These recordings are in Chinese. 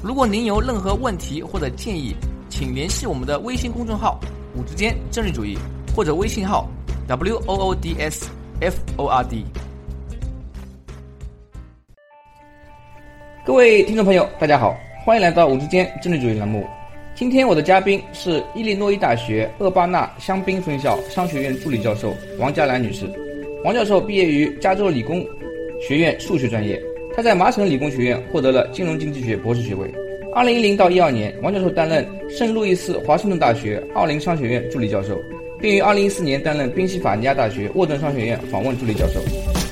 如果您有任何问题或者建议，请联系我们的微信公众号“五之间政治主义”或者微信号 “w o o d s f o r d”。各位听众朋友，大家好，欢迎来到“五之间政治主义”栏目。今天我的嘉宾是伊利诺伊大学厄巴纳香槟分校商学院助理教授王嘉兰女士。王教授毕业于加州理工学院数学专业，他在麻省理工学院获得了金融经济学博士学位。二零一零到一二年，王教授担任圣路易斯华盛顿大学奥林商学院助理教授，并于二零一四年担任宾夕法尼亚大学沃顿商学院访问助理教授。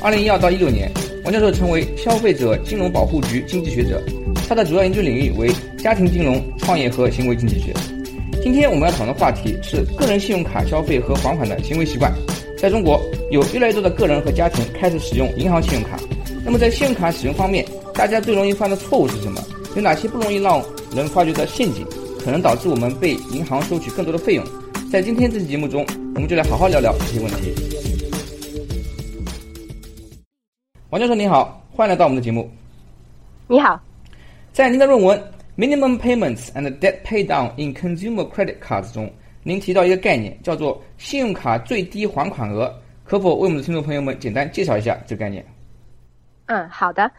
二零一二到一六年，王教授成为消费者金融保护局经济学者，他的主要研究领域为家庭金融、创业和行为经济学。今天我们要讨论的话题是个人信用卡消费和还款的行为习惯。在中国，有越来越多的个人和家庭开始使用银行信用卡。那么，在信用卡使用方面，大家最容易犯的错误是什么？有哪些不容易让人发觉的陷阱，可能导致我们被银行收取更多的费用？在今天这期节目中，我们就来好好聊聊这些问题。王教授您好，欢迎来到我们的节目。你好，在您的论文《Minimum Payments and Debt Paydown in Consumer Credit Cards》中。您提到一个概念，叫做信用卡最低还款额，可否为我们的听众朋友们简单介绍一下这个概念？嗯，好的。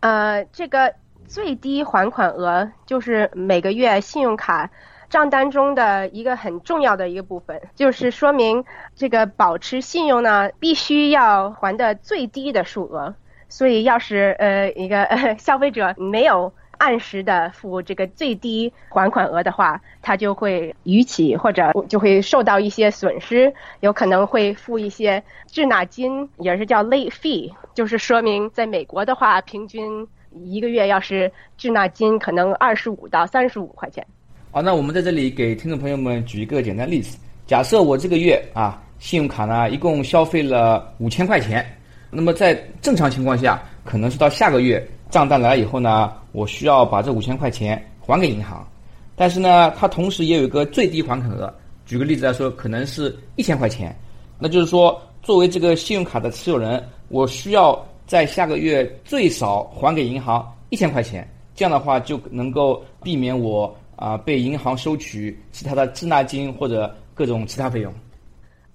呃，这个最低还款额就是每个月信用卡账单中的一个很重要的一个部分，就是说明这个保持信用呢，必须要还的最低的数额。所以，要是呃一个 消费者没有。按时的付这个最低还款额的话，他就会逾期或者就会受到一些损失，有可能会付一些滞纳金，也是叫 late fee，就是说明在美国的话，平均一个月要是滞纳金可能二十五到三十五块钱。好，那我们在这里给听众朋友们举一个简单例子，假设我这个月啊，信用卡呢一共消费了五千块钱，那么在正常情况下，可能是到下个月。账单来了以后呢，我需要把这五千块钱还给银行，但是呢，它同时也有一个最低还款额。举个例子来说，可能是一千块钱，那就是说，作为这个信用卡的持有人，我需要在下个月最少还给银行一千块钱，这样的话就能够避免我啊被银行收取其他的滞纳金或者各种其他费用。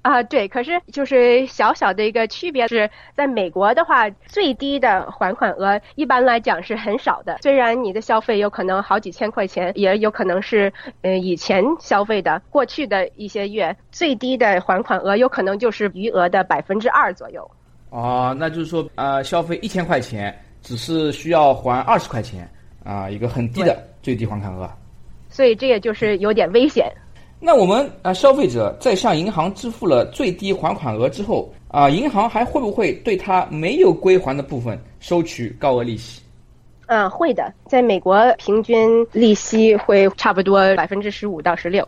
啊，对，可是就是小小的一个区别是，在美国的话，最低的还款额一般来讲是很少的。虽然你的消费有可能好几千块钱，也有可能是嗯以前消费的过去的一些月，最低的还款额有可能就是余额的百分之二左右。哦，那就是说，呃，消费一千块钱，只是需要还二十块钱啊，一个很低的最低还款额。所以这也就是有点危险。那我们啊，消费者在向银行支付了最低还款额之后啊，银行还会不会对他没有归还的部分收取高额利息？嗯，会的。在美国，平均利息会差不多百分之十五到十六。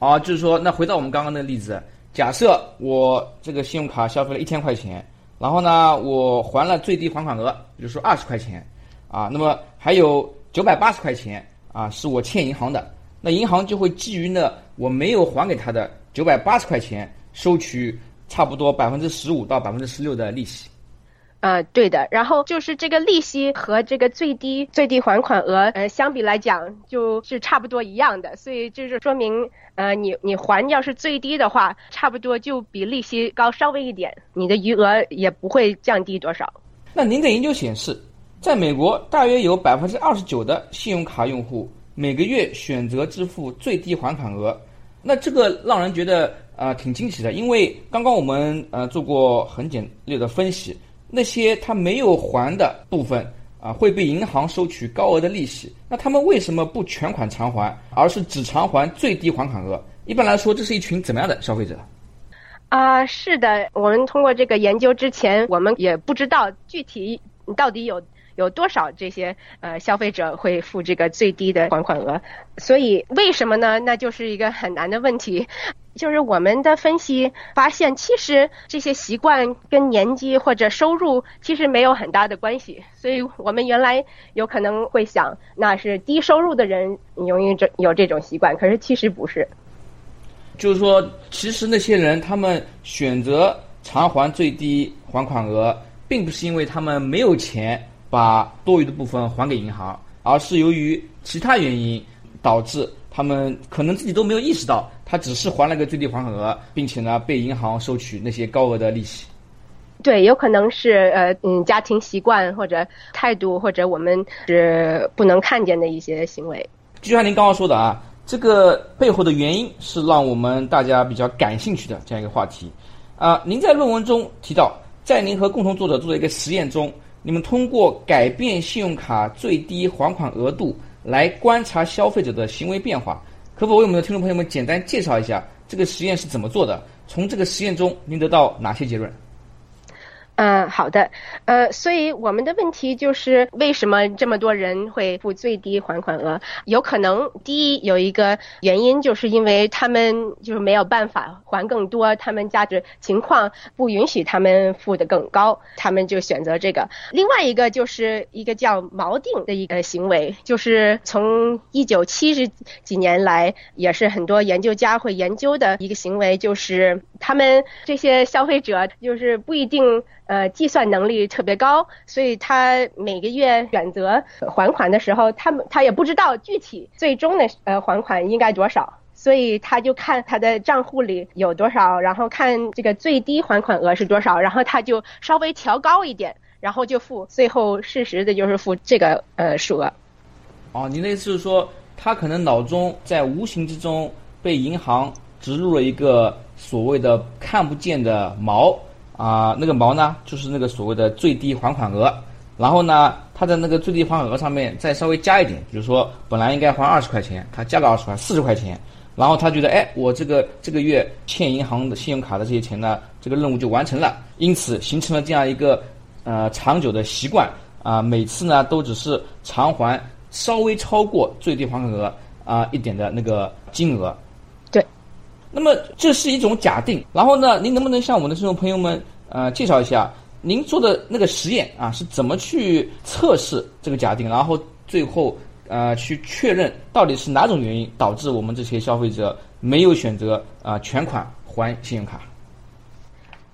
啊，就是说，那回到我们刚刚的例子，假设我这个信用卡消费了一千块钱，然后呢，我还了最低还款额，比如说二十块钱，啊，那么还有九百八十块钱啊，是我欠银行的。那银行就会基于呢我没有还给他的九百八十块钱，收取差不多百分之十五到百分之十六的利息。呃，对的。然后就是这个利息和这个最低最低还款额，呃，相比来讲就是差不多一样的。所以就是说明，呃，你你还要是最低的话，差不多就比利息高稍微一点，你的余额也不会降低多少。那您的研究显示，在美国大约有百分之二十九的信用卡用户。每个月选择支付最低还款额，那这个让人觉得啊挺惊奇的，因为刚刚我们呃做过很简略的分析，那些他没有还的部分啊会被银行收取高额的利息，那他们为什么不全款偿还，而是只偿还最低还款额？一般来说，这是一群怎么样的消费者？啊，是的，我们通过这个研究之前，我们也不知道具体到底有。有多少这些呃消费者会付这个最低的还款额。所以为什么呢？那就是一个很难的问题。就是我们的分析发现，其实这些习惯跟年纪或者收入其实没有很大的关系。所以我们原来有可能会想，那是低收入的人容易这有这种习惯，可是其实不是。就是说，其实那些人他们选择偿还最低还款额，并不是因为他们没有钱把多余的部分还给银行，而是由于其他原因导致他们可能自己都没有意识到，他只是还了个最低还款额，并且呢被银行收取那些高额的利息。对，有可能是呃嗯家庭习惯或者态度，或者我们是不能看见的一些行为。就像您刚刚说的啊。这个背后的原因是让我们大家比较感兴趣的这样一个话题，啊，您在论文中提到，在您和共同作者做的一个实验中，你们通过改变信用卡最低还款额度来观察消费者的行为变化，可否为我们的听众朋友们简单介绍一下这个实验是怎么做的？从这个实验中您得到哪些结论？嗯，好的，呃，所以我们的问题就是为什么这么多人会付最低还款额？有可能第一有一个原因，就是因为他们就是没有办法还更多，他们价值情况不允许他们付的更高，他们就选择这个。另外一个就是一个叫锚定的一个行为，就是从一九七十几年来，也是很多研究家会研究的一个行为，就是他们这些消费者就是不一定。呃，计算能力特别高，所以他每个月选择还款的时候，他们他也不知道具体最终的呃还款应该多少，所以他就看他的账户里有多少，然后看这个最低还款额是多少，然后他就稍微调高一点，然后就付，最后事实的就是付这个呃数额。哦，您的意思是说，他可能脑中在无形之中被银行植入了一个所谓的看不见的锚。啊，那个毛呢，就是那个所谓的最低还款额，然后呢，他在那个最低还款额上面再稍微加一点，比如说本来应该还二十块钱，他加了二十块，四十块钱，然后他觉得，哎，我这个这个月欠银行的信用卡的这些钱呢，这个任务就完成了，因此形成了这样一个呃长久的习惯啊，每次呢都只是偿还稍微超过最低还款额啊一点的那个金额。那么这是一种假定，然后呢，您能不能向我们的听众朋友们呃介绍一下您做的那个实验啊是怎么去测试这个假定，然后最后呃去确认到底是哪种原因导致我们这些消费者没有选择啊全款还信用卡？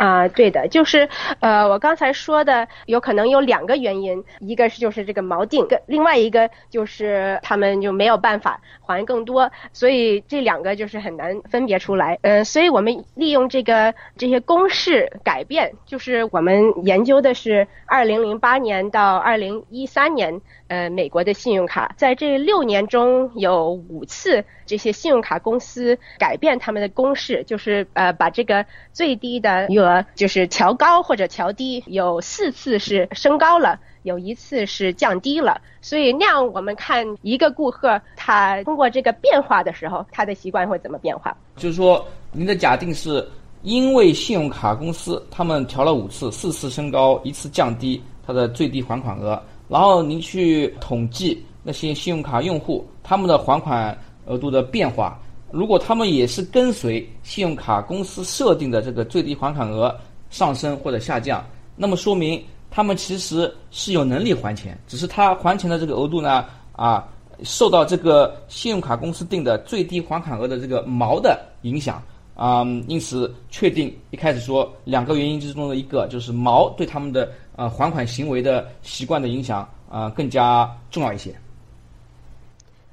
啊，对的，就是呃，我刚才说的有可能有两个原因，一个是就是这个锚定，跟另外一个就是他们就没有办法还更多，所以这两个就是很难分别出来。嗯，所以我们利用这个这些公式改变，就是我们研究的是二零零八年到二零一三年。呃，美国的信用卡在这六年中有五次，这些信用卡公司改变他们的公式，就是呃把这个最低的余额就是调高或者调低，有四次是升高了，有一次是降低了。所以那样我们看一个顾客他通过这个变化的时候，他的习惯会怎么变化？就是说，您的假定是因为信用卡公司他们调了五次，四次升高，一次降低它的最低还款额。然后您去统计那些信用卡用户他们的还款额度的变化，如果他们也是跟随信用卡公司设定的这个最低还款额上升或者下降，那么说明他们其实是有能力还钱，只是他还钱的这个额度呢啊受到这个信用卡公司定的最低还款额的这个毛的影响啊，因此确定一开始说两个原因之中的一个就是毛对他们的。呃，还款行为的习惯的影响啊，更加重要一些。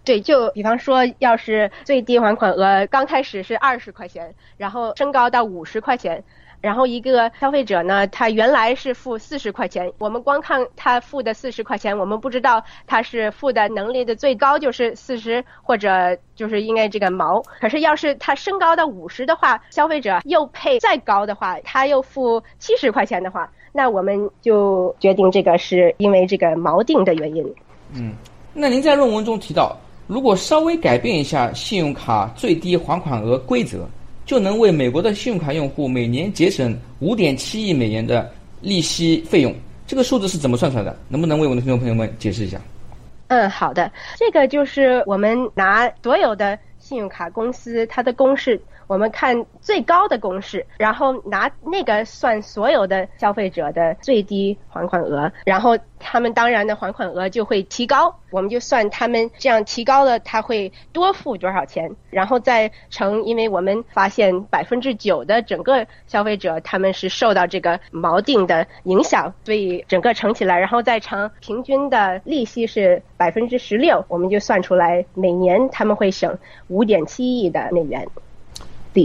对，就比方说，要是最低还款额刚开始是二十块钱，然后升高到五十块钱，然后一个消费者呢，他原来是付四十块钱，我们光看他付的四十块钱，我们不知道他是付的能力的最高就是四十，或者就是应该这个毛。可是要是他升高到五十的话，消费者又配再高的话，他又付七十块钱的话。那我们就决定这个是因为这个锚定的原因。嗯，那您在论文中提到，如果稍微改变一下信用卡最低还款额规则，就能为美国的信用卡用户每年节省五点七亿美元的利息费用，这个数字是怎么算出来的？能不能为我们的听众朋友们解释一下？嗯，好的，这个就是我们拿所有的信用卡公司它的公式。我们看最高的公式，然后拿那个算所有的消费者的最低还款额，然后他们当然的还款额就会提高，我们就算他们这样提高了，他会多付多少钱，然后再乘，因为我们发现百分之九的整个消费者他们是受到这个锚定的影响，所以整个乘起来，然后再乘平均的利息是百分之十六，我们就算出来每年他们会省五点七亿的美元。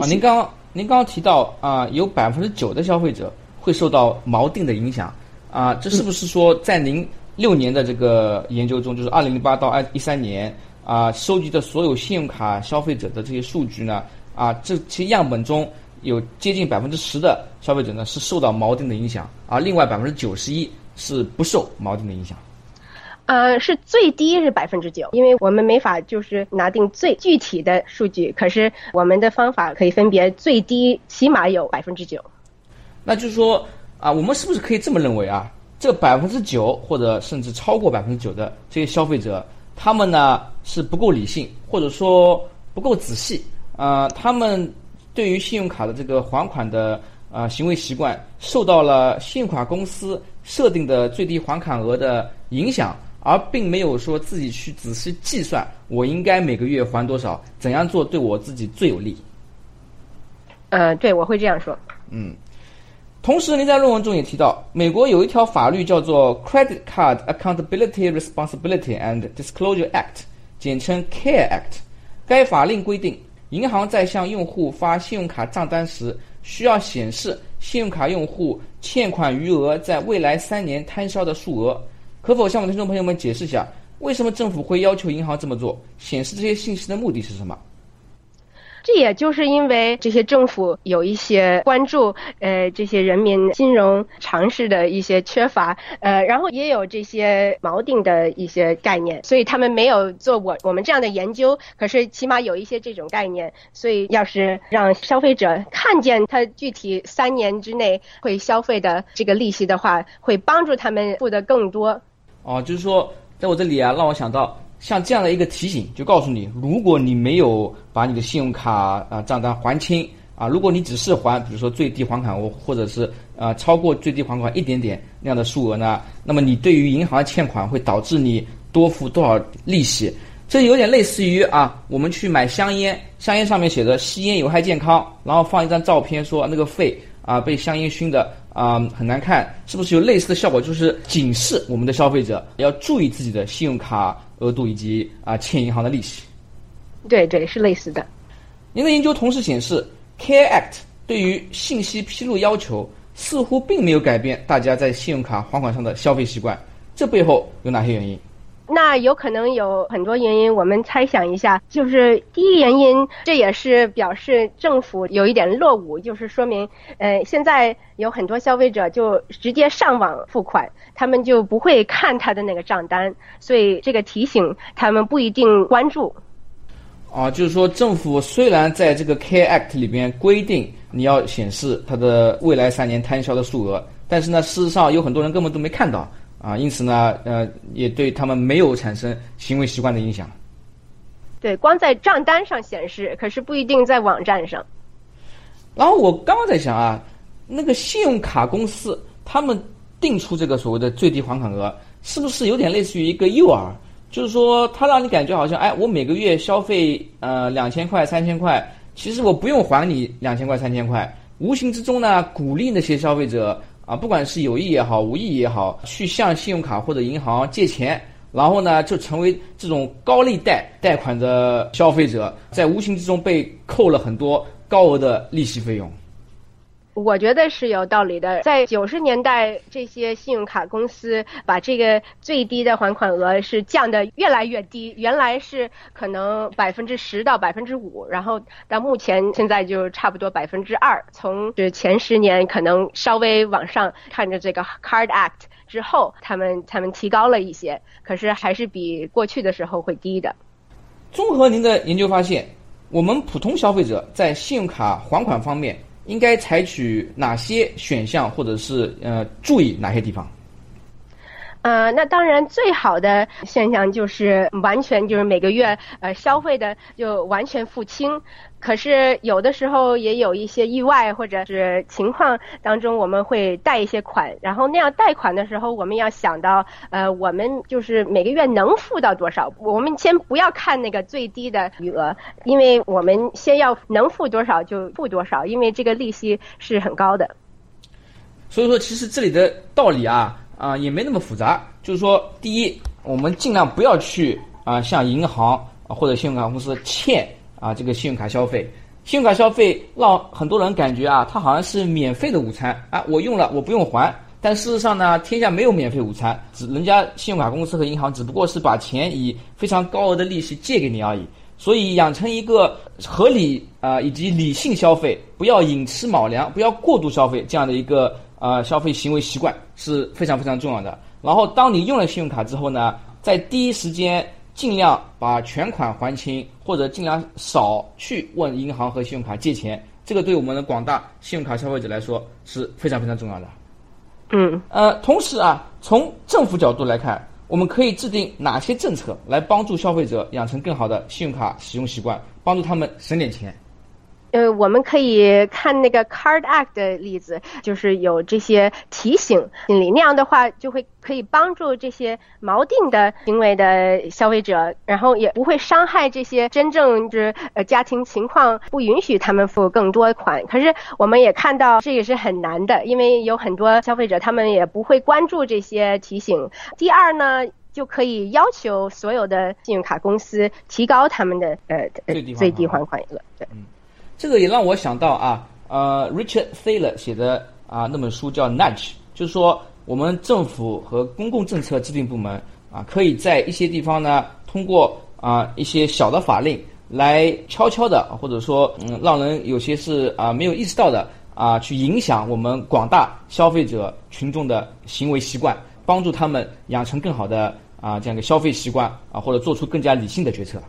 啊，您刚刚您刚刚提到啊，有百分之九的消费者会受到锚定的影响啊，这是不是说在您六年的这个研究中，就是二零零八到二一三年啊，收集的所有信用卡消费者的这些数据呢啊，这些样本中有接近百分之十的消费者呢是受到锚定的影响，而另外百分之九十一是不受锚定的影响。呃，是最低是百分之九，因为我们没法就是拿定最具体的数据，可是我们的方法可以分别最低起码有百分之九。那就是说啊，我们是不是可以这么认为啊？这百分之九或者甚至超过百分之九的这些消费者，他们呢是不够理性，或者说不够仔细啊？他们对于信用卡的这个还款的啊行为习惯，受到了信用卡公司设定的最低还款额的影响。而并没有说自己去仔细计算，我应该每个月还多少，怎样做对我自己最有利。呃，对，我会这样说。嗯，同时您在论文中也提到，美国有一条法律叫做《Credit Card Accountability Responsibility and Disclosure Act》，简称 CARE Act。该法令规定，银行在向用户发信用卡账单时，需要显示信用卡用户欠款余额在未来三年摊销的数额。可否向我们听众朋友们解释一下，为什么政府会要求银行这么做？显示这些信息的目的是什么？这也就是因为这些政府有一些关注，呃，这些人民金融常识的一些缺乏，呃，然后也有这些锚定的一些概念，所以他们没有做我我们这样的研究。可是起码有一些这种概念，所以要是让消费者看见他具体三年之内会消费的这个利息的话，会帮助他们付得更多。哦，就是说，在我这里啊，让我想到像这样的一个提醒，就告诉你，如果你没有把你的信用卡啊账单还清啊，如果你只是还，比如说最低还款额或者是啊超过最低还款一点点那样的数额呢，那么你对于银行欠款会导致你多付多少利息？这有点类似于啊，我们去买香烟，香烟上面写着吸烟有害健康，然后放一张照片说那个肺啊被香烟熏的。啊，很难看，是不是有类似的效果？就是警示我们的消费者要注意自己的信用卡额度以及啊欠银行的利息。对对，是类似的。您的研究同时显示，Care Act 对于信息披露要求似乎并没有改变大家在信用卡还款上的消费习惯，这背后有哪些原因？那有可能有很多原因，我们猜想一下，就是第一原因，这也是表示政府有一点落伍，就是说明，呃，现在有很多消费者就直接上网付款，他们就不会看他的那个账单，所以这个提醒他们不一定关注。啊，就是说政府虽然在这个 Care Act 里边规定你要显示他的未来三年摊销的数额，但是呢，事实上有很多人根本都没看到。啊，因此呢，呃，也对他们没有产生行为习惯的影响。对，光在账单上显示，可是不一定在网站上。然后我刚刚在想啊，那个信用卡公司他们定出这个所谓的最低还款额，是不是有点类似于一个诱饵？就是说，他让你感觉好像，哎，我每个月消费呃两千块、三千块，其实我不用还你两千块、三千块，无形之中呢，鼓励那些消费者。啊，不管是有意也好，无意也好，去向信用卡或者银行借钱，然后呢，就成为这种高利贷贷款的消费者，在无形之中被扣了很多高额的利息费用。我觉得是有道理的。在九十年代，这些信用卡公司把这个最低的还款额是降得越来越低，原来是可能百分之十到百分之五，然后到目前现在就差不多百分之二。从这前十年可能稍微往上看着这个 Card Act 之后，他们他们提高了一些，可是还是比过去的时候会低的。综合您的研究发现，我们普通消费者在信用卡还款方面。应该采取哪些选项，或者是呃注意哪些地方？呃，那当然最好的现象就是完全就是每个月呃消费的就完全付清。可是有的时候也有一些意外或者是情况当中，我们会贷一些款，然后那样贷款的时候，我们要想到呃我们就是每个月能付到多少。我们先不要看那个最低的余额，因为我们先要能付多少就付多少，因为这个利息是很高的。所以说，其实这里的道理啊。啊，也没那么复杂。就是说，第一，我们尽量不要去啊向银行或者信用卡公司欠啊这个信用卡消费。信用卡消费让很多人感觉啊，它好像是免费的午餐啊，我用了我不用还。但事实上呢，天下没有免费午餐，只人家信用卡公司和银行只不过是把钱以非常高额的利息借给你而已。所以，养成一个合理啊以及理性消费，不要寅吃卯粮，不要过度消费这样的一个。呃，消费行为习惯是非常非常重要的。然后，当你用了信用卡之后呢，在第一时间尽量把全款还清，或者尽量少去问银行和信用卡借钱。这个对我们的广大信用卡消费者来说是非常非常重要的。嗯。呃，同时啊，从政府角度来看，我们可以制定哪些政策来帮助消费者养成更好的信用卡使用习惯，帮助他们省点钱？呃，我们可以看那个 Card Act 的例子，就是有这些提醒心理，那样的话就会可以帮助这些锚定的行为的消费者，然后也不会伤害这些真正是呃家庭情况不允许他们付更多款。可是我们也看到这也是很难的，因为有很多消费者他们也不会关注这些提醒。第二呢，就可以要求所有的信用卡公司提高他们的呃最低还款额。对。这个也让我想到啊，呃，Richard Thaler 写的啊那本书叫 Nudge，就是说我们政府和公共政策制定部门啊，可以在一些地方呢，通过啊一些小的法令来悄悄的，或者说嗯，让人有些是啊没有意识到的啊，去影响我们广大消费者群众的行为习惯，帮助他们养成更好的啊这样一个消费习惯啊，或者做出更加理性的决策。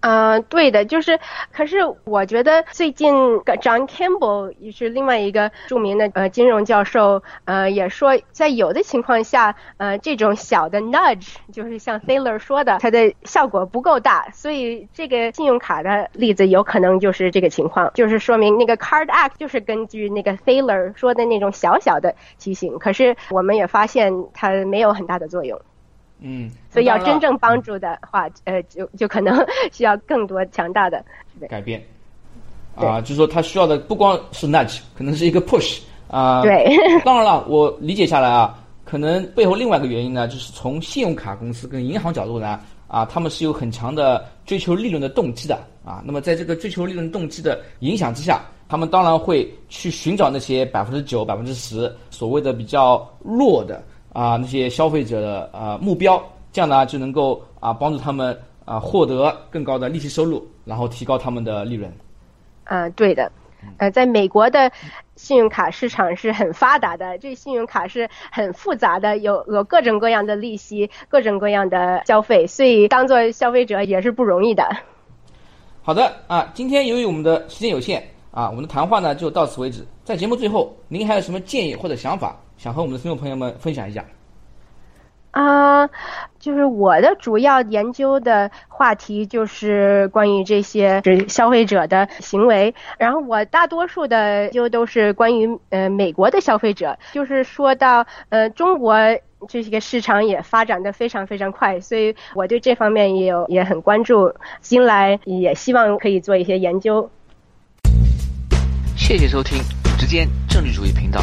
嗯，对的，就是，可是我觉得最近 John Campbell 也是另外一个著名的呃金融教授，呃也说，在有的情况下，呃这种小的 nudge 就是像 Thaler 说的，它的效果不够大，所以这个信用卡的例子有可能就是这个情况，就是说明那个 Card Act 就是根据那个 Thaler 说的那种小小的提醒，可是我们也发现它没有很大的作用。嗯，所以要真正帮助的话，呃，就就可能 需要更多强大的改变。啊，就是说他需要的不光是 nudge，可能是一个 push 啊。对。当然了，我理解下来啊，可能背后另外一个原因呢，就是从信用卡公司跟银行角度呢，啊，他们是有很强的追求利润的动机的啊。那么在这个追求利润动机的影响之下，他们当然会去寻找那些百分之九、百分之十所谓的比较弱的。啊，那些消费者的呃目标，这样呢就能够啊帮助他们啊获得更高的利息收入，然后提高他们的利润。啊，对的，呃，在美国的信用卡市场是很发达的，这信用卡是很复杂的，有有各种各样的利息，各种各样的消费，所以当做消费者也是不容易的。好的啊，今天由于我们的时间有限啊，我们的谈话呢就到此为止。在节目最后，您还有什么建议或者想法？想和我们的听众朋友们分享一下啊，就是我的主要研究的话题就是关于这些消费者的行为，然后我大多数的就都是关于呃美国的消费者，就是说到呃中国这些个市场也发展的非常非常快，所以我对这方面也有也很关注，新来也希望可以做一些研究。谢谢收听直间政治主义频道。